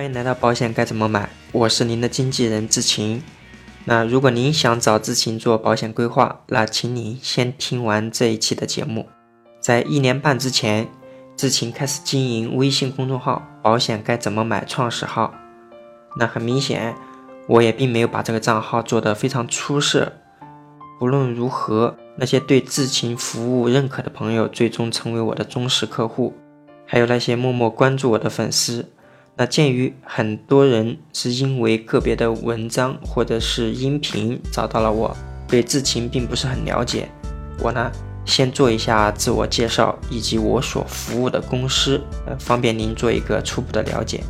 欢迎来到保险该怎么买，我是您的经纪人志晴。那如果您想找志晴做保险规划，那请您先听完这一期的节目。在一年半之前，志晴开始经营微信公众号“保险该怎么买”创始号。那很明显，我也并没有把这个账号做得非常出色。不论如何，那些对志晴服务认可的朋友，最终成为我的忠实客户。还有那些默默关注我的粉丝，那鉴于很多人是因为个别的文章或者是音频找到了我，对字情并不是很了解，我呢先做一下自我介绍以及我所服务的公司，呃，方便您做一个初步的了解。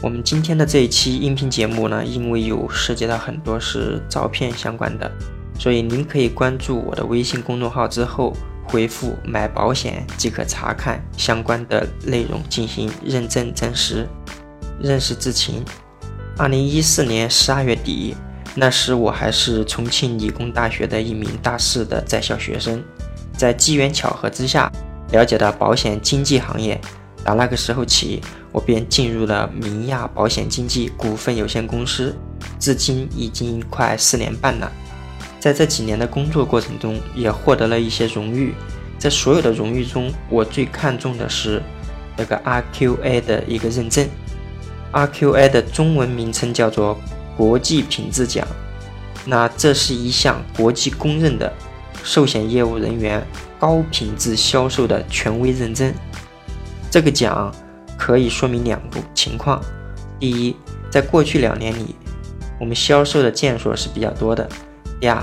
我们今天的这一期音频节目呢，因为有涉及到很多是照片相关的，所以您可以关注我的微信公众号之后。回复买保险即可查看相关的内容进行认证证实。认识志勤，二零一四年十二月底，那时我还是重庆理工大学的一名大四的在校学生，在机缘巧合之下了解到保险经纪行业，打那个时候起，我便进入了明亚保险经纪股份有限公司，至今已经快四年半了。在这几年的工作过程中，也获得了一些荣誉。在所有的荣誉中，我最看重的是那个 RQA 的一个认证。RQA 的中文名称叫做国际品质奖。那这是一项国际公认的寿险业务人员高品质销售的权威认证。这个奖可以说明两个情况：第一，在过去两年里，我们销售的件数是比较多的。第二，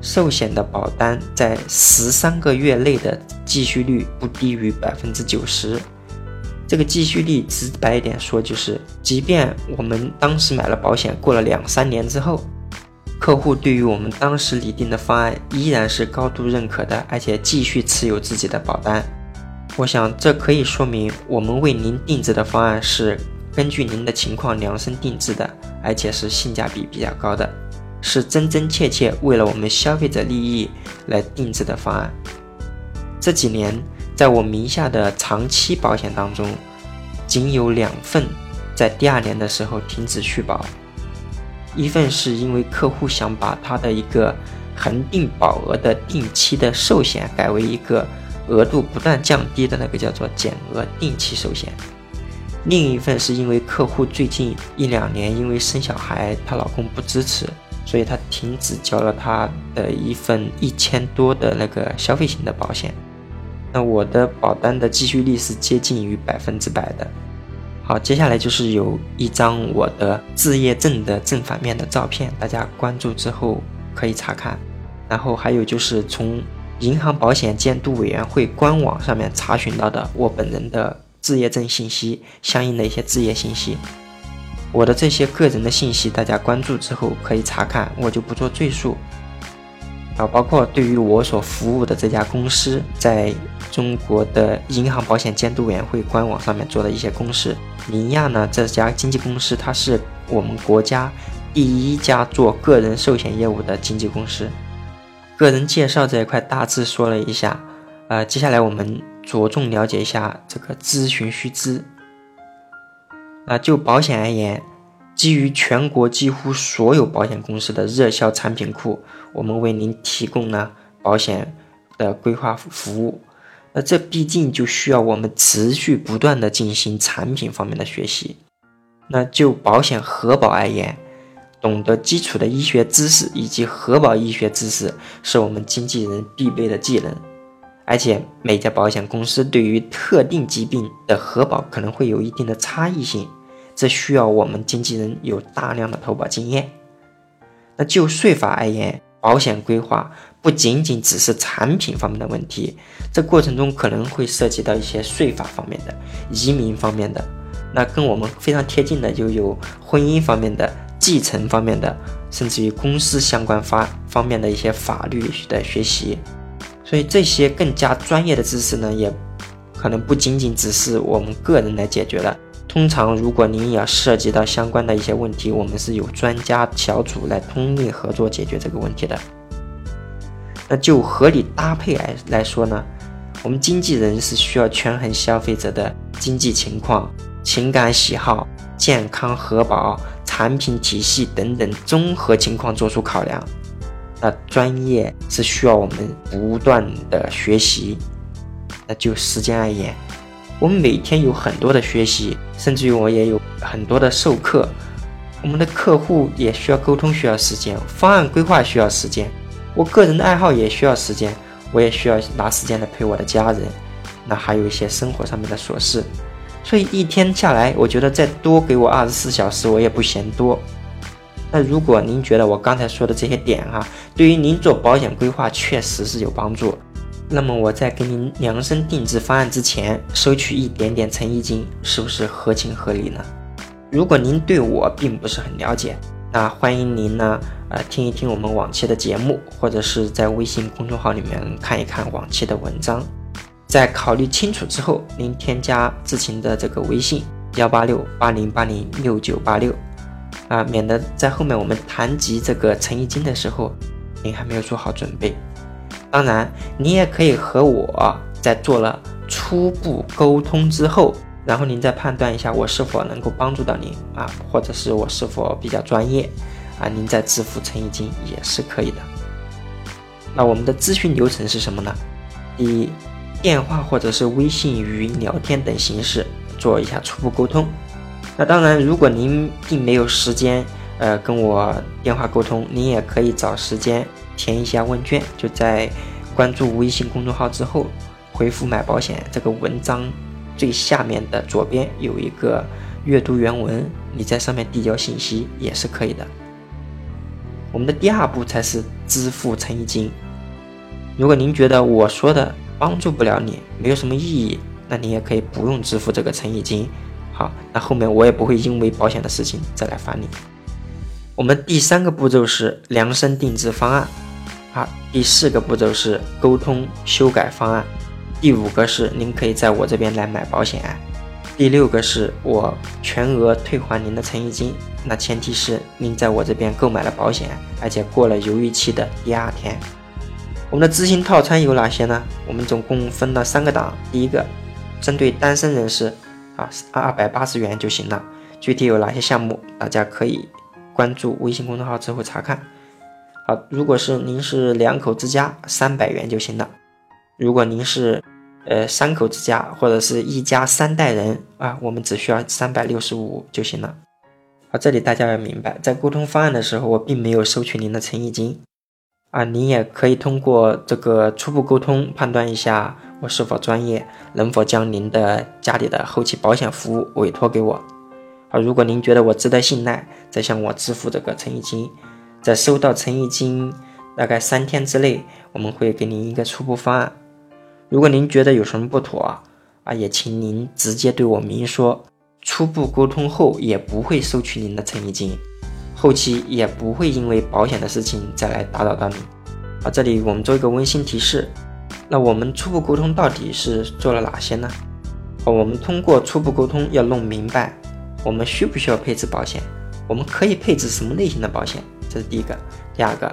寿险的保单在十三个月内的继续率不低于百分之九十。这个继续率直白一点说，就是即便我们当时买了保险，过了两三年之后，客户对于我们当时拟定的方案依然是高度认可的，而且继续持有自己的保单。我想，这可以说明我们为您定制的方案是根据您的情况量身定制的，而且是性价比比较高的。是真真切切为了我们消费者利益来定制的方案。这几年，在我名下的长期保险当中，仅有两份在第二年的时候停止续保。一份是因为客户想把他的一个恒定保额的定期的寿险改为一个额度不断降低的那个叫做减额定期寿险。另一份是因为客户最近一两年因为生小孩，她老公不支持。所以他停止交了他的一份一千多的那个消费型的保险，那我的保单的继续率是接近于百分之百的。好，接下来就是有一张我的置业证的正反面的照片，大家关注之后可以查看。然后还有就是从银行保险监督委员会官网上面查询到的我本人的置业证信息，相应的一些置业信息。我的这些个人的信息，大家关注之后可以查看，我就不做赘述。啊，包括对于我所服务的这家公司，在中国的银行保险监督委员会官网上面做的一些公示。明亚呢，这家经纪公司，它是我们国家第一家做个人寿险业务的经纪公司。个人介绍这一块大致说了一下，呃，接下来我们着重了解一下这个咨询须知。那就保险而言，基于全国几乎所有保险公司的热销产品库，我们为您提供呢保险的规划服务。那这毕竟就需要我们持续不断的进行产品方面的学习。那就保险核保而言，懂得基础的医学知识以及核保医学知识是我们经纪人必备的技能。而且每家保险公司对于特定疾病的核保可能会有一定的差异性，这需要我们经纪人有大量的投保经验。那就税法而言，保险规划不仅仅只是产品方面的问题，这过程中可能会涉及到一些税法方面的、移民方面的，那跟我们非常贴近的就有婚姻方面的、继承方面的，甚至于公司相关方方面的一些法律的学习。所以这些更加专业的知识呢，也可能不仅仅只是我们个人来解决了。通常，如果您要涉及到相关的一些问题，我们是有专家小组来通力合作解决这个问题的。那就合理搭配来来说呢，我们经纪人是需要权衡消费者的经济情况、情感喜好、健康核保、产品体系等等综合情况做出考量。那专业是需要我们不断的学习。那就时间而言，我们每天有很多的学习，甚至于我也有很多的授课。我们的客户也需要沟通，需要时间；方案规划需要时间；我个人的爱好也需要时间，我也需要拿时间来陪我的家人。那还有一些生活上面的琐事，所以一天下来，我觉得再多给我二十四小时，我也不嫌多。那如果您觉得我刚才说的这些点哈，对于您做保险规划确实是有帮助，那么我在给您量身定制方案之前，收取一点点诚意金，是不是合情合理呢？如果您对我并不是很了解，那欢迎您呢，呃，听一听我们往期的节目，或者是在微信公众号里面看一看往期的文章。在考虑清楚之后，您添加知情的这个微信幺八六八零八零六九八六，啊，免得在后面我们谈及这个诚意金的时候，您还没有做好准备。当然，你也可以和我在做了初步沟通之后。然后您再判断一下我是否能够帮助到您啊，或者是我是否比较专业啊，您再支付诚意金也是可以的。那我们的咨询流程是什么呢？以电话或者是微信语音聊天等形式做一下初步沟通。那当然，如果您并没有时间呃跟我电话沟通，您也可以找时间填一下问卷，就在关注微信公众号之后回复“买保险”这个文章。最下面的左边有一个阅读原文，你在上面递交信息也是可以的。我们的第二步才是支付诚意金。如果您觉得我说的帮助不了你，没有什么意义，那你也可以不用支付这个诚意金。好，那后面我也不会因为保险的事情再来烦你。我们第三个步骤是量身定制方案，好，第四个步骤是沟通修改方案。第五个是您可以在我这边来买保险，第六个是我全额退还您的诚意金，那前提是您在我这边购买了保险，而且过了犹豫期的第二天。我们的咨询套餐有哪些呢？我们总共分了三个档，第一个针对单身人士，啊，二百八十元就行了。具体有哪些项目，大家可以关注微信公众号之后查看。好，如果是您是两口之家，三百元就行了。如果您是呃，三口之家或者是一家三代人啊，我们只需要三百六十五就行了。啊，这里大家要明白，在沟通方案的时候，我并没有收取您的诚意金啊。您也可以通过这个初步沟通判断一下我是否专业，能否将您的家里的后期保险服务委托给我啊。如果您觉得我值得信赖，再向我支付这个诚意金，在收到诚意金大概三天之内，我们会给您一个初步方案。如果您觉得有什么不妥啊，也请您直接对我明说。初步沟通后也不会收取您的诚意金，后期也不会因为保险的事情再来打扰到你。啊，这里我们做一个温馨提示。那我们初步沟通到底是做了哪些呢？我们通过初步沟通要弄明白，我们需不需要配置保险？我们可以配置什么类型的保险？这是第一个。第二个，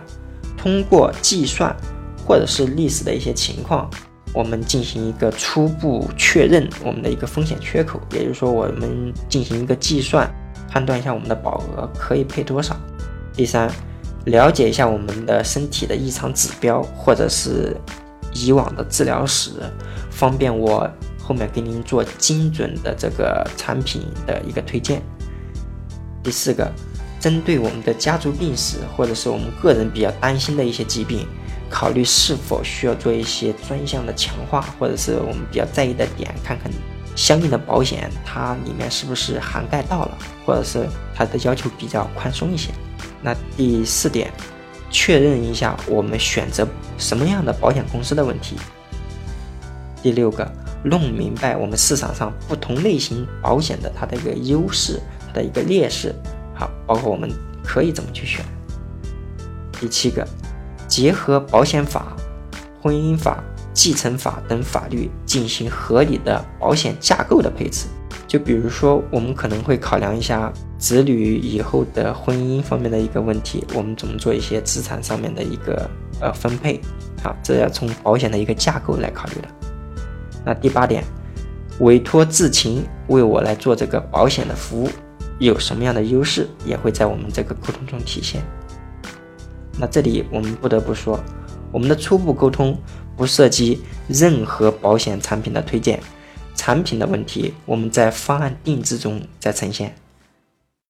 通过计算或者是历史的一些情况。我们进行一个初步确认我们的一个风险缺口，也就是说，我们进行一个计算，判断一下我们的保额可以配多少。第三，了解一下我们的身体的异常指标，或者是以往的治疗史，方便我后面给您做精准的这个产品的一个推荐。第四个，针对我们的家族病史，或者是我们个人比较担心的一些疾病。考虑是否需要做一些专项的强化，或者是我们比较在意的点，看看相应的保险它里面是不是涵盖到了，或者是它的要求比较宽松一些。那第四点，确认一下我们选择什么样的保险公司的问题。第六个，弄明白我们市场上不同类型保险的它的一个优势，它的一个劣势，好，包括我们可以怎么去选。第七个。结合保险法、婚姻法、继承法等法律进行合理的保险架构的配置。就比如说，我们可能会考量一下子女以后的婚姻方面的一个问题，我们怎么做一些资产上面的一个呃分配？好，这要从保险的一个架构来考虑的。那第八点，委托智勤为我来做这个保险的服务。有什么样的优势，也会在我们这个沟通中体现。那这里我们不得不说，我们的初步沟通不涉及任何保险产品的推荐，产品的问题我们在方案定制中再呈现。